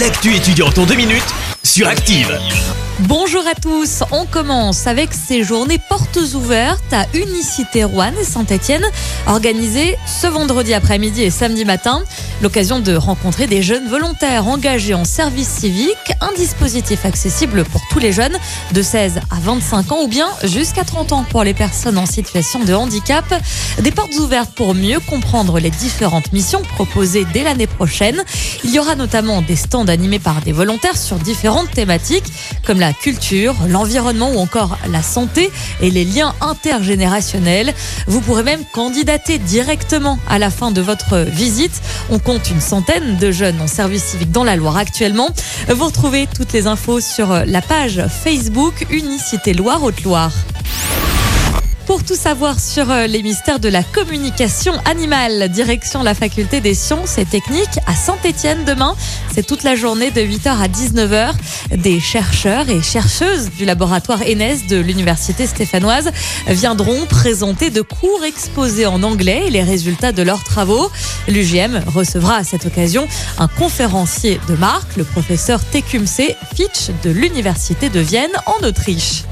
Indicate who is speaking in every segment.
Speaker 1: L'actu étudiante en deux minutes sur Active.
Speaker 2: Bonjour à tous, on commence avec ces journées portes ouvertes à Unicité Rouen et Saint-Etienne, organisées ce vendredi après-midi et samedi matin. L'occasion de rencontrer des jeunes volontaires engagés en service civique, un dispositif accessible pour tous les jeunes de 16 à 25 ans ou bien jusqu'à 30 ans pour les personnes en situation de handicap. Des portes ouvertes pour mieux comprendre les différentes missions proposées dès l'année prochaine. Il y aura notamment des stands animés par des volontaires sur différentes thématiques comme la culture, l'environnement ou encore la santé et les liens intergénérationnels. Vous pourrez même candidater directement à la fin de votre visite. Compte une centaine de jeunes en service civique dans la Loire actuellement. Vous retrouvez toutes les infos sur la page Facebook Unicité Loire-Haute-Loire. Pour tout savoir sur euh, les mystères de la communication animale, direction la faculté des sciences et techniques à Saint-Étienne demain. C'est toute la journée de 8h à 19h. Des chercheurs et chercheuses du laboratoire ENES de l'université stéphanoise viendront présenter de cours exposés en anglais les résultats de leurs travaux. L'UGM recevra à cette occasion un conférencier de marque, le professeur Tecumseh Fitch de l'université de Vienne en Autriche.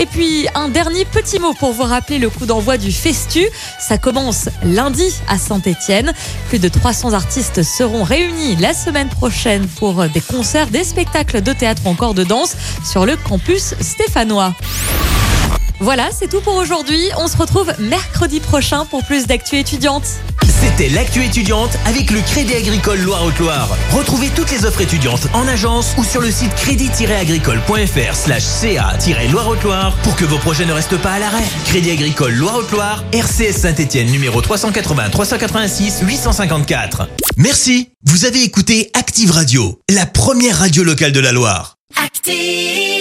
Speaker 2: Et puis un dernier petit mot pour vous rappeler le coup d'envoi du Festu. Ça commence lundi à Saint-Étienne. Plus de 300 artistes seront réunis la semaine prochaine pour des concerts, des spectacles de théâtre ou encore de danse sur le campus stéphanois. Voilà, c'est tout pour aujourd'hui. On se retrouve mercredi prochain pour plus d'actu étudiantes.
Speaker 1: L'actu étudiante avec le Crédit Agricole Loire-Haute-Loire. Retrouvez toutes les offres étudiantes en agence ou sur le site crédit-agricole.fr slash ca-loire-haute-Loire pour que vos projets ne restent pas à l'arrêt. Crédit Agricole Loire-Haute-Loire, RCS Saint-Etienne numéro 380 386 854. Merci. Vous avez écouté Active Radio, la première radio locale de la Loire.
Speaker 3: Active!